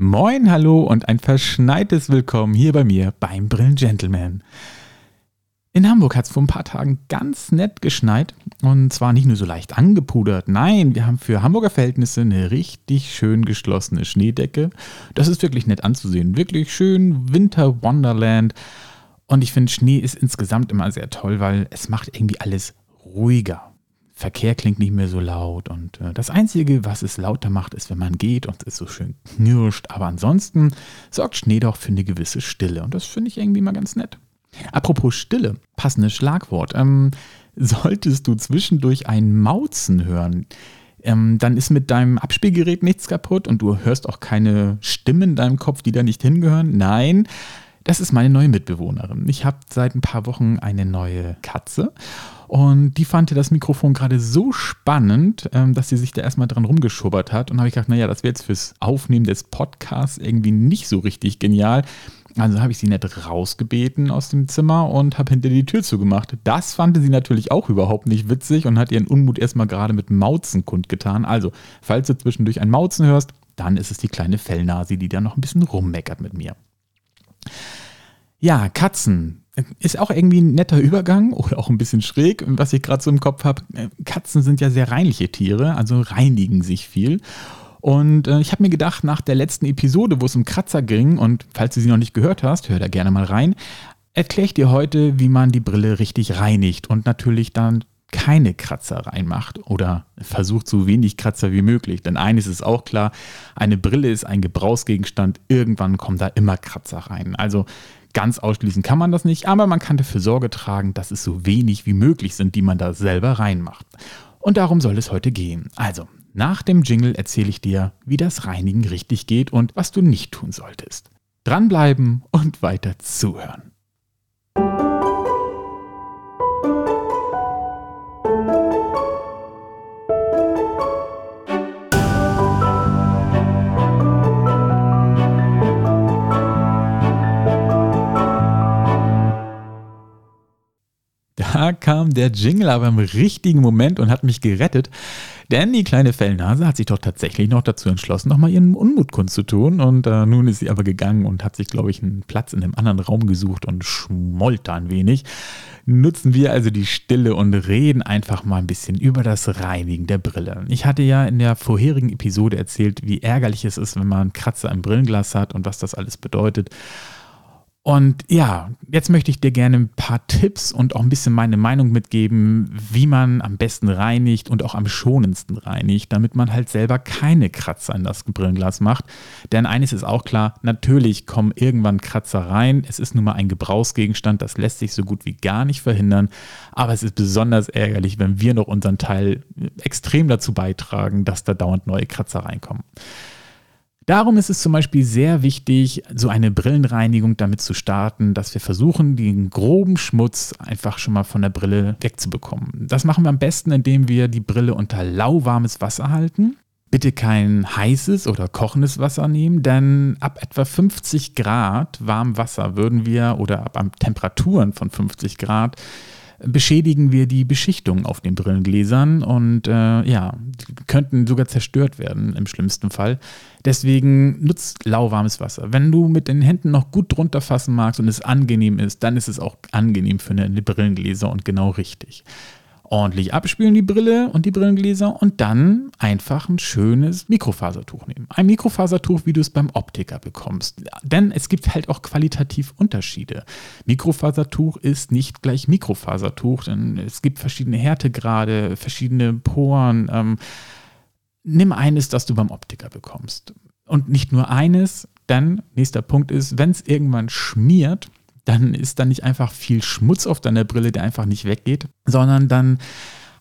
Moin, hallo und ein verschneites Willkommen hier bei mir beim Brillen Gentleman. In Hamburg hat es vor ein paar Tagen ganz nett geschneit und zwar nicht nur so leicht angepudert, nein, wir haben für Hamburger Verhältnisse eine richtig schön geschlossene Schneedecke. Das ist wirklich nett anzusehen, wirklich schön Winter Wonderland und ich finde Schnee ist insgesamt immer sehr toll, weil es macht irgendwie alles ruhiger. Verkehr klingt nicht mehr so laut. Und äh, das Einzige, was es lauter macht, ist, wenn man geht und es so schön knirscht. Aber ansonsten sorgt Schnee doch für eine gewisse Stille. Und das finde ich irgendwie mal ganz nett. Apropos Stille, passendes Schlagwort. Ähm, solltest du zwischendurch ein Mauzen hören, ähm, dann ist mit deinem Abspielgerät nichts kaputt und du hörst auch keine Stimmen in deinem Kopf, die da nicht hingehören. Nein, das ist meine neue Mitbewohnerin. Ich habe seit ein paar Wochen eine neue Katze und die fand das Mikrofon gerade so spannend, ähm, dass sie sich da erstmal dran rumgeschubbert hat. Und habe ich gedacht, naja, das wäre jetzt fürs Aufnehmen des Podcasts irgendwie nicht so richtig genial. Also habe ich sie nett rausgebeten aus dem Zimmer und habe hinter die Tür zugemacht. Das fand sie natürlich auch überhaupt nicht witzig und hat ihren Unmut erstmal gerade mit Mauzen kundgetan. Also, falls du zwischendurch ein Mauzen hörst, dann ist es die kleine Fellnase, die da noch ein bisschen rummeckert mit mir. Ja, Katzen. Ist auch irgendwie ein netter Übergang oder auch ein bisschen schräg, was ich gerade so im Kopf habe. Katzen sind ja sehr reinliche Tiere, also reinigen sich viel. Und äh, ich habe mir gedacht, nach der letzten Episode, wo es um Kratzer ging, und falls du sie noch nicht gehört hast, hör da gerne mal rein, erkläre ich dir heute, wie man die Brille richtig reinigt und natürlich dann keine Kratzer reinmacht oder versucht so wenig Kratzer wie möglich. Denn eines ist auch klar, eine Brille ist ein Gebrauchsgegenstand, irgendwann kommen da immer Kratzer rein. Also Ganz ausschließen kann man das nicht, aber man kann dafür Sorge tragen, dass es so wenig wie möglich sind, die man da selber reinmacht. Und darum soll es heute gehen. Also, nach dem Jingle erzähle ich dir, wie das Reinigen richtig geht und was du nicht tun solltest. Dranbleiben und weiter zuhören. Da kam der Jingle aber im richtigen Moment und hat mich gerettet. Denn die kleine Fellnase hat sich doch tatsächlich noch dazu entschlossen, nochmal ihren Unmut kundzutun. Und äh, nun ist sie aber gegangen und hat sich, glaube ich, einen Platz in einem anderen Raum gesucht und schmollt da ein wenig. Nutzen wir also die Stille und reden einfach mal ein bisschen über das Reinigen der Brille. Ich hatte ja in der vorherigen Episode erzählt, wie ärgerlich es ist, wenn man Kratzer im Brillenglas hat und was das alles bedeutet. Und ja, jetzt möchte ich dir gerne ein paar Tipps und auch ein bisschen meine Meinung mitgeben, wie man am besten reinigt und auch am schonendsten reinigt, damit man halt selber keine Kratzer in das Brillenglas macht. Denn eines ist auch klar, natürlich kommen irgendwann Kratzer rein. Es ist nun mal ein Gebrauchsgegenstand, das lässt sich so gut wie gar nicht verhindern. Aber es ist besonders ärgerlich, wenn wir noch unseren Teil extrem dazu beitragen, dass da dauernd neue Kratzer reinkommen. Darum ist es zum Beispiel sehr wichtig, so eine Brillenreinigung damit zu starten, dass wir versuchen, den groben Schmutz einfach schon mal von der Brille wegzubekommen. Das machen wir am besten, indem wir die Brille unter lauwarmes Wasser halten. Bitte kein heißes oder kochendes Wasser nehmen, denn ab etwa 50 Grad warm Wasser würden wir oder ab Temperaturen von 50 Grad beschädigen wir die Beschichtung auf den Brillengläsern und äh, ja, könnten sogar zerstört werden im schlimmsten Fall. Deswegen nutzt lauwarmes Wasser. Wenn du mit den Händen noch gut drunter fassen magst und es angenehm ist, dann ist es auch angenehm für eine Brillengläser und genau richtig ordentlich abspülen, die Brille und die Brillengläser und dann einfach ein schönes Mikrofasertuch nehmen. Ein Mikrofasertuch, wie du es beim Optiker bekommst. Denn es gibt halt auch qualitativ Unterschiede. Mikrofasertuch ist nicht gleich Mikrofasertuch, denn es gibt verschiedene Härtegrade, verschiedene Poren. Ähm, nimm eines, das du beim Optiker bekommst. Und nicht nur eines, denn nächster Punkt ist, wenn es irgendwann schmiert, dann ist da nicht einfach viel Schmutz auf deiner Brille, der einfach nicht weggeht, sondern dann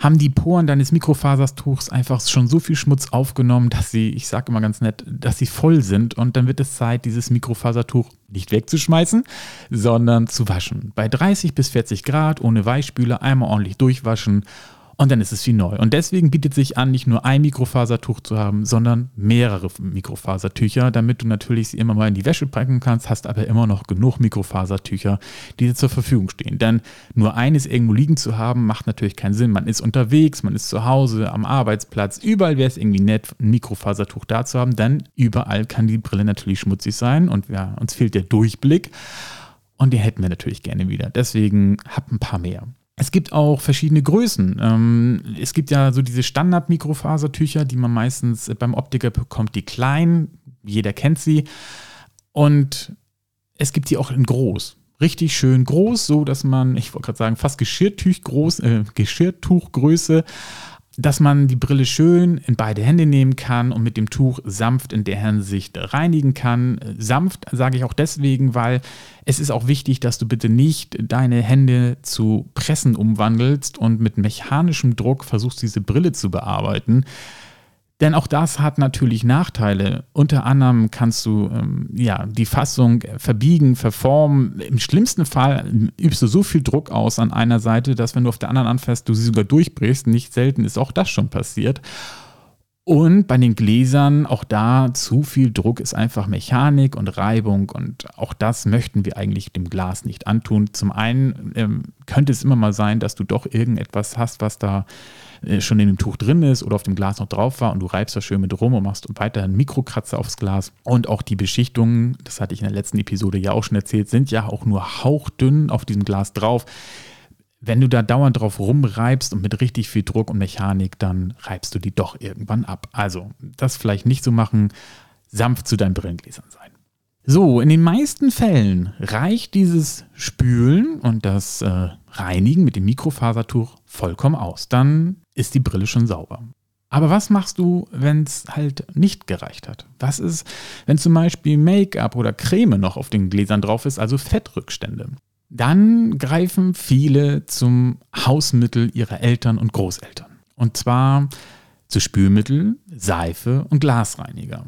haben die Poren deines Mikrofasertuchs einfach schon so viel Schmutz aufgenommen, dass sie, ich sage immer ganz nett, dass sie voll sind und dann wird es Zeit, dieses Mikrofasertuch nicht wegzuschmeißen, sondern zu waschen. Bei 30 bis 40 Grad ohne Weichspüler einmal ordentlich durchwaschen und dann ist es wie neu. Und deswegen bietet sich an, nicht nur ein Mikrofasertuch zu haben, sondern mehrere Mikrofasertücher, damit du natürlich sie immer mal in die Wäsche packen kannst, hast aber immer noch genug Mikrofasertücher, die dir zur Verfügung stehen. Denn nur eines irgendwo liegen zu haben, macht natürlich keinen Sinn. Man ist unterwegs, man ist zu Hause, am Arbeitsplatz, überall wäre es irgendwie nett, ein Mikrofasertuch da zu haben, denn überall kann die Brille natürlich schmutzig sein und ja, uns fehlt der Durchblick. Und den hätten wir natürlich gerne wieder. Deswegen hab ein paar mehr. Es gibt auch verschiedene Größen. Ähm, es gibt ja so diese Standard-Mikrofasertücher, die man meistens beim Optiker bekommt, die kleinen. Jeder kennt sie. Und es gibt die auch in groß. Richtig schön groß, so dass man, ich wollte gerade sagen, fast Geschirrtuch groß, äh, Geschirrtuchgröße dass man die Brille schön in beide Hände nehmen kann und mit dem Tuch sanft in der Hinsicht reinigen kann. Sanft sage ich auch deswegen, weil es ist auch wichtig, dass du bitte nicht deine Hände zu Pressen umwandelst und mit mechanischem Druck versuchst, diese Brille zu bearbeiten. Denn auch das hat natürlich Nachteile. Unter anderem kannst du ähm, ja, die Fassung verbiegen, verformen. Im schlimmsten Fall übst du so viel Druck aus an einer Seite, dass wenn du auf der anderen anfährst, du sie sogar durchbrichst. Nicht selten ist auch das schon passiert. Und bei den Gläsern, auch da zu viel Druck ist einfach Mechanik und Reibung und auch das möchten wir eigentlich dem Glas nicht antun. Zum einen ähm, könnte es immer mal sein, dass du doch irgendetwas hast, was da äh, schon in dem Tuch drin ist oder auf dem Glas noch drauf war und du reibst da schön mit rum und machst weiter einen Mikrokratzer aufs Glas. Und auch die Beschichtungen, das hatte ich in der letzten Episode ja auch schon erzählt, sind ja auch nur hauchdünn auf diesem Glas drauf wenn du da dauernd drauf rumreibst und mit richtig viel Druck und Mechanik, dann reibst du die doch irgendwann ab. Also, das vielleicht nicht so machen, sanft zu deinen Brillengläsern sein. So, in den meisten Fällen reicht dieses Spülen und das äh, Reinigen mit dem Mikrofasertuch vollkommen aus. Dann ist die Brille schon sauber. Aber was machst du, wenn es halt nicht gereicht hat? Was ist, wenn zum Beispiel Make-up oder Creme noch auf den Gläsern drauf ist, also Fettrückstände? Dann greifen viele zum Hausmittel ihrer Eltern und Großeltern. Und zwar zu Spülmittel, Seife und Glasreiniger.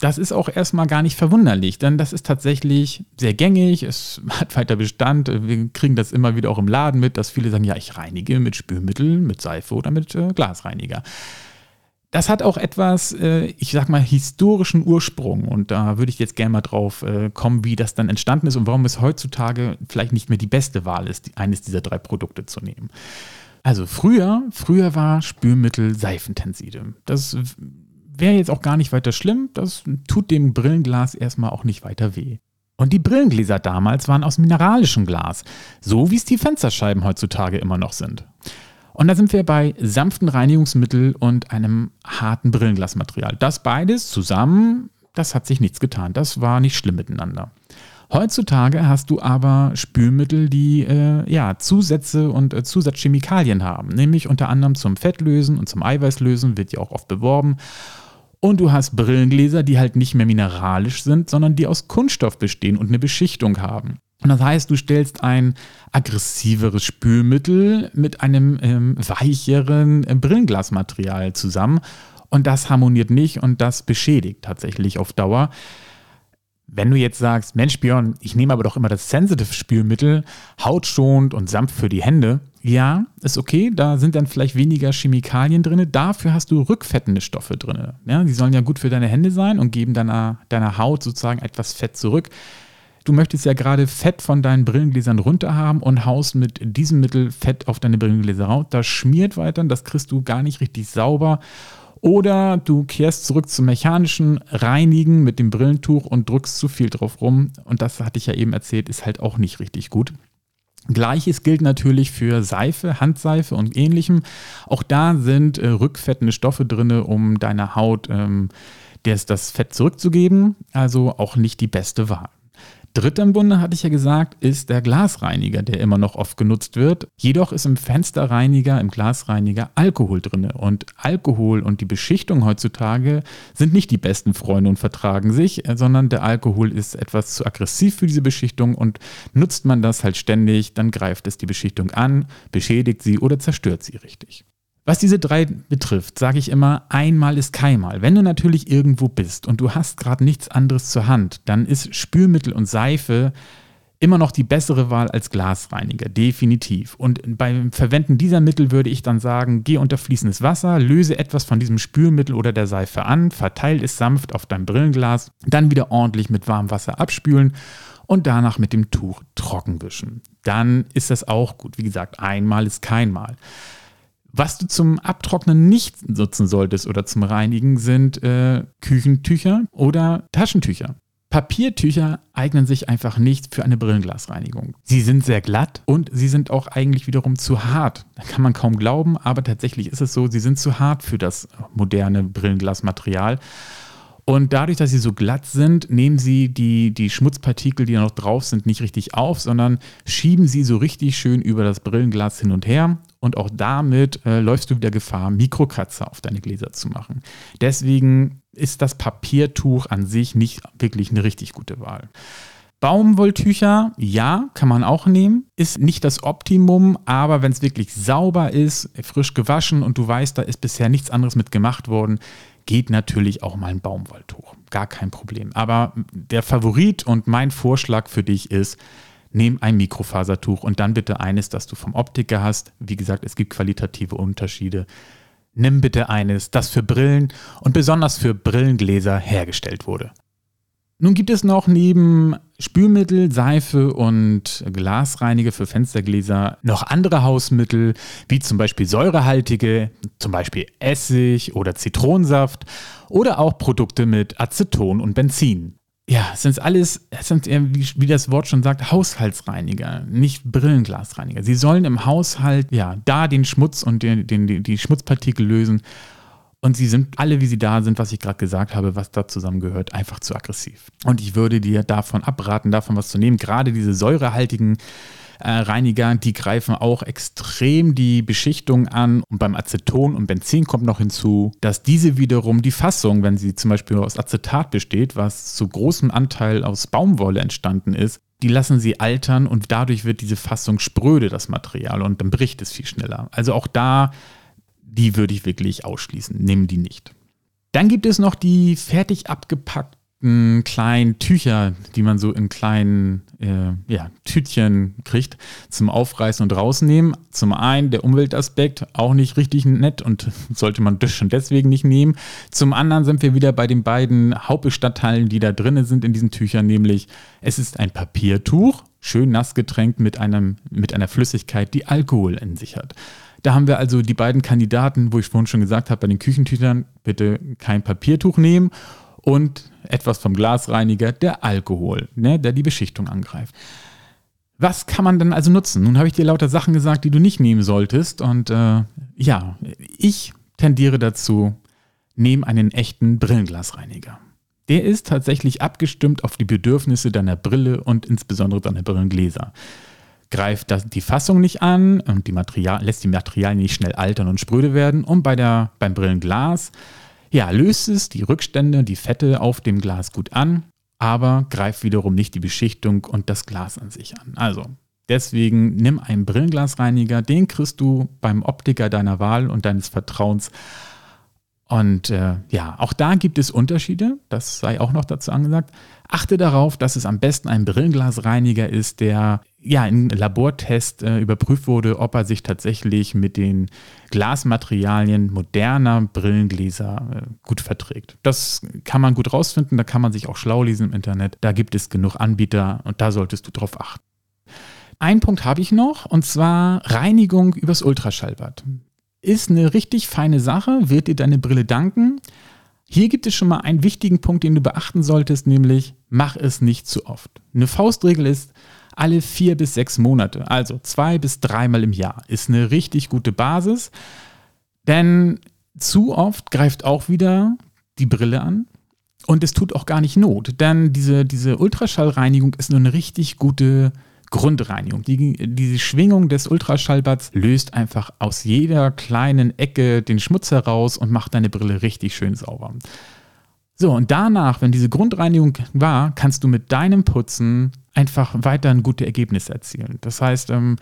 Das ist auch erstmal gar nicht verwunderlich, denn das ist tatsächlich sehr gängig, es hat weiter Bestand. Wir kriegen das immer wieder auch im Laden mit, dass viele sagen, ja, ich reinige mit Spülmittel, mit Seife oder mit äh, Glasreiniger. Das hat auch etwas, äh, ich sag mal, historischen Ursprung. Und da würde ich jetzt gerne mal drauf äh, kommen, wie das dann entstanden ist und warum es heutzutage vielleicht nicht mehr die beste Wahl ist, eines dieser drei Produkte zu nehmen. Also früher, früher war Spülmittel Seifentensive. Das wäre jetzt auch gar nicht weiter schlimm. Das tut dem Brillenglas erstmal auch nicht weiter weh. Und die Brillengläser damals waren aus mineralischem Glas, so wie es die Fensterscheiben heutzutage immer noch sind. Und da sind wir bei sanften Reinigungsmittel und einem harten Brillenglasmaterial. Das beides zusammen, das hat sich nichts getan. Das war nicht schlimm miteinander. Heutzutage hast du aber Spülmittel, die äh, ja, Zusätze und äh, Zusatzchemikalien haben, nämlich unter anderem zum Fettlösen und zum Eiweißlösen, wird ja auch oft beworben. Und du hast Brillengläser, die halt nicht mehr mineralisch sind, sondern die aus Kunststoff bestehen und eine Beschichtung haben. Und das heißt, du stellst ein aggressiveres Spülmittel mit einem ähm, weicheren äh, Brillenglasmaterial zusammen. Und das harmoniert nicht und das beschädigt tatsächlich auf Dauer. Wenn du jetzt sagst, Mensch Björn, ich nehme aber doch immer das Sensitive Spülmittel, hautschonend und sanft für die Hände. Ja, ist okay, da sind dann vielleicht weniger Chemikalien drin. Dafür hast du rückfettende Stoffe drin. Ja, die sollen ja gut für deine Hände sein und geben deiner, deiner Haut sozusagen etwas Fett zurück. Du möchtest ja gerade Fett von deinen Brillengläsern runter haben und haust mit diesem Mittel Fett auf deine Brillengläser raus. Das schmiert weiter, das kriegst du gar nicht richtig sauber. Oder du kehrst zurück zum mechanischen Reinigen mit dem Brillentuch und drückst zu viel drauf rum. Und das hatte ich ja eben erzählt, ist halt auch nicht richtig gut. Gleiches gilt natürlich für Seife, Handseife und ähnlichem. Auch da sind äh, rückfettende Stoffe drin, um deiner Haut ähm, das Fett zurückzugeben. Also auch nicht die beste Wahl. Dritter im Bunde, hatte ich ja gesagt, ist der Glasreiniger, der immer noch oft genutzt wird. Jedoch ist im Fensterreiniger, im Glasreiniger Alkohol drin. Und Alkohol und die Beschichtung heutzutage sind nicht die besten Freunde und vertragen sich, sondern der Alkohol ist etwas zu aggressiv für diese Beschichtung und nutzt man das halt ständig, dann greift es die Beschichtung an, beschädigt sie oder zerstört sie richtig. Was diese drei betrifft, sage ich immer, einmal ist keinmal. Wenn du natürlich irgendwo bist und du hast gerade nichts anderes zur Hand, dann ist Spülmittel und Seife immer noch die bessere Wahl als Glasreiniger, definitiv. Und beim Verwenden dieser Mittel würde ich dann sagen, geh unter fließendes Wasser, löse etwas von diesem Spülmittel oder der Seife an, verteile es sanft auf dein Brillenglas, dann wieder ordentlich mit warmem Wasser abspülen und danach mit dem Tuch trocken wischen. Dann ist das auch gut. Wie gesagt, einmal ist kein Mal. Was du zum Abtrocknen nicht nutzen solltest oder zum Reinigen sind äh, Küchentücher oder Taschentücher. Papiertücher eignen sich einfach nicht für eine Brillenglasreinigung. Sie sind sehr glatt und sie sind auch eigentlich wiederum zu hart. Da kann man kaum glauben, aber tatsächlich ist es so, sie sind zu hart für das moderne Brillenglasmaterial. Und dadurch, dass sie so glatt sind, nehmen sie die, die Schmutzpartikel, die da noch drauf sind, nicht richtig auf, sondern schieben sie so richtig schön über das Brillenglas hin und her. Und auch damit äh, läufst du wieder Gefahr, Mikrokratzer auf deine Gläser zu machen. Deswegen ist das Papiertuch an sich nicht wirklich eine richtig gute Wahl. Baumwolltücher, ja, kann man auch nehmen. Ist nicht das Optimum, aber wenn es wirklich sauber ist, frisch gewaschen und du weißt, da ist bisher nichts anderes mit gemacht worden, geht natürlich auch mal ein Baumwolltuch. Gar kein Problem. Aber der Favorit und mein Vorschlag für dich ist, nimm ein Mikrofasertuch und dann bitte eines, das du vom Optiker hast. Wie gesagt, es gibt qualitative Unterschiede. Nimm bitte eines, das für Brillen und besonders für Brillengläser hergestellt wurde. Nun gibt es noch neben Spülmittel, Seife und Glasreiniger für Fenstergläser noch andere Hausmittel, wie zum Beispiel säurehaltige, zum Beispiel Essig oder Zitronensaft oder auch Produkte mit Aceton und Benzin. Ja, es sind alles, es sind, wie, das Wort schon sagt, Haushaltsreiniger, nicht Brillenglasreiniger. Sie sollen im Haushalt ja da den Schmutz und den, den, die Schmutzpartikel lösen und sie sind alle, wie sie da sind, was ich gerade gesagt habe, was da zusammengehört, einfach zu aggressiv. Und ich würde dir davon abraten, davon was zu nehmen. Gerade diese säurehaltigen äh, Reiniger, die greifen auch extrem die Beschichtung an. Und beim Aceton und Benzin kommt noch hinzu, dass diese wiederum die Fassung, wenn sie zum Beispiel aus Acetat besteht, was zu großem Anteil aus Baumwolle entstanden ist, die lassen sie altern und dadurch wird diese Fassung spröde, das Material, und dann bricht es viel schneller. Also auch da die würde ich wirklich ausschließen. Nehmen die nicht. Dann gibt es noch die fertig abgepackten kleinen Tücher, die man so in kleinen äh, ja, Tütchen kriegt, zum Aufreißen und rausnehmen. Zum einen der Umweltaspekt, auch nicht richtig nett und sollte man das schon deswegen nicht nehmen. Zum anderen sind wir wieder bei den beiden Hauptbestandteilen, die da drin sind in diesen Tüchern, nämlich es ist ein Papiertuch, schön nass getränkt mit, einem, mit einer Flüssigkeit, die Alkohol in sich hat. Da haben wir also die beiden Kandidaten, wo ich vorhin schon gesagt habe, bei den Küchentüchern bitte kein Papiertuch nehmen und etwas vom Glasreiniger, der Alkohol, ne, der die Beschichtung angreift. Was kann man denn also nutzen? Nun habe ich dir lauter Sachen gesagt, die du nicht nehmen solltest. Und äh, ja, ich tendiere dazu, nehm einen echten Brillenglasreiniger. Der ist tatsächlich abgestimmt auf die Bedürfnisse deiner Brille und insbesondere deiner Brillengläser greift das, die Fassung nicht an und die Material, lässt die Materialien nicht schnell altern und spröde werden. Und bei der, beim Brillenglas ja, löst es die Rückstände, die Fette auf dem Glas gut an, aber greift wiederum nicht die Beschichtung und das Glas an sich an. Also deswegen nimm einen Brillenglasreiniger, den kriegst du beim Optiker deiner Wahl und deines Vertrauens. Und äh, ja, auch da gibt es Unterschiede, das sei auch noch dazu angesagt. Achte darauf, dass es am besten ein Brillenglasreiniger ist, der ja im Labortest äh, überprüft wurde, ob er sich tatsächlich mit den Glasmaterialien moderner Brillengläser äh, gut verträgt. Das kann man gut rausfinden, da kann man sich auch schlau lesen im Internet. Da gibt es genug Anbieter und da solltest du drauf achten. Ein Punkt habe ich noch und zwar Reinigung übers Ultraschallbad. Ist eine richtig feine Sache, wird dir deine Brille danken. Hier gibt es schon mal einen wichtigen Punkt, den du beachten solltest, nämlich mach es nicht zu oft. Eine Faustregel ist, alle vier bis sechs Monate, also zwei bis dreimal im Jahr, ist eine richtig gute Basis. Denn zu oft greift auch wieder die Brille an. Und es tut auch gar nicht Not, denn diese, diese Ultraschallreinigung ist nur eine richtig gute Grundreinigung. Die, diese Schwingung des Ultraschallbads löst einfach aus jeder kleinen Ecke den Schmutz heraus und macht deine Brille richtig schön sauber. So, und danach, wenn diese Grundreinigung war, kannst du mit deinem Putzen einfach weiter ein gutes Ergebnis erzielen. Das heißt, ähm,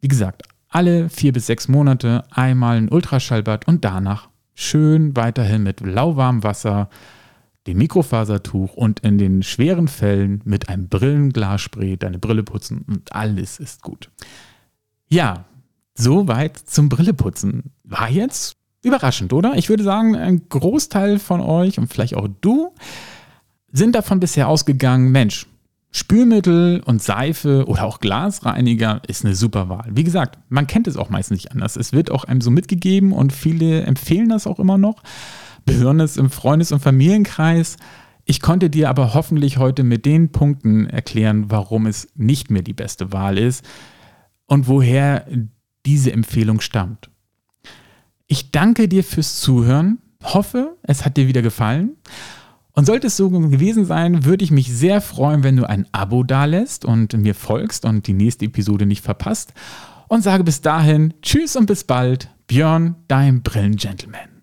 wie gesagt, alle vier bis sechs Monate einmal ein Ultraschallbad und danach schön weiterhin mit lauwarmem Wasser dem Mikrofasertuch und in den schweren Fällen mit einem Brillenglasspray deine Brille putzen und alles ist gut. Ja, soweit zum Brilleputzen. War jetzt überraschend, oder? Ich würde sagen, ein Großteil von euch und vielleicht auch du sind davon bisher ausgegangen, Mensch, Spülmittel und Seife oder auch Glasreiniger ist eine super Wahl. Wie gesagt, man kennt es auch meistens nicht anders. Es wird auch einem so mitgegeben und viele empfehlen das auch immer noch. Es im Freundes- und Familienkreis. Ich konnte dir aber hoffentlich heute mit den Punkten erklären, warum es nicht mehr die beste Wahl ist und woher diese Empfehlung stammt. Ich danke dir fürs Zuhören, hoffe, es hat dir wieder gefallen und sollte es so gewesen sein, würde ich mich sehr freuen, wenn du ein Abo dalässt und mir folgst und die nächste Episode nicht verpasst. Und sage bis dahin Tschüss und bis bald. Björn, dein Brillengentleman.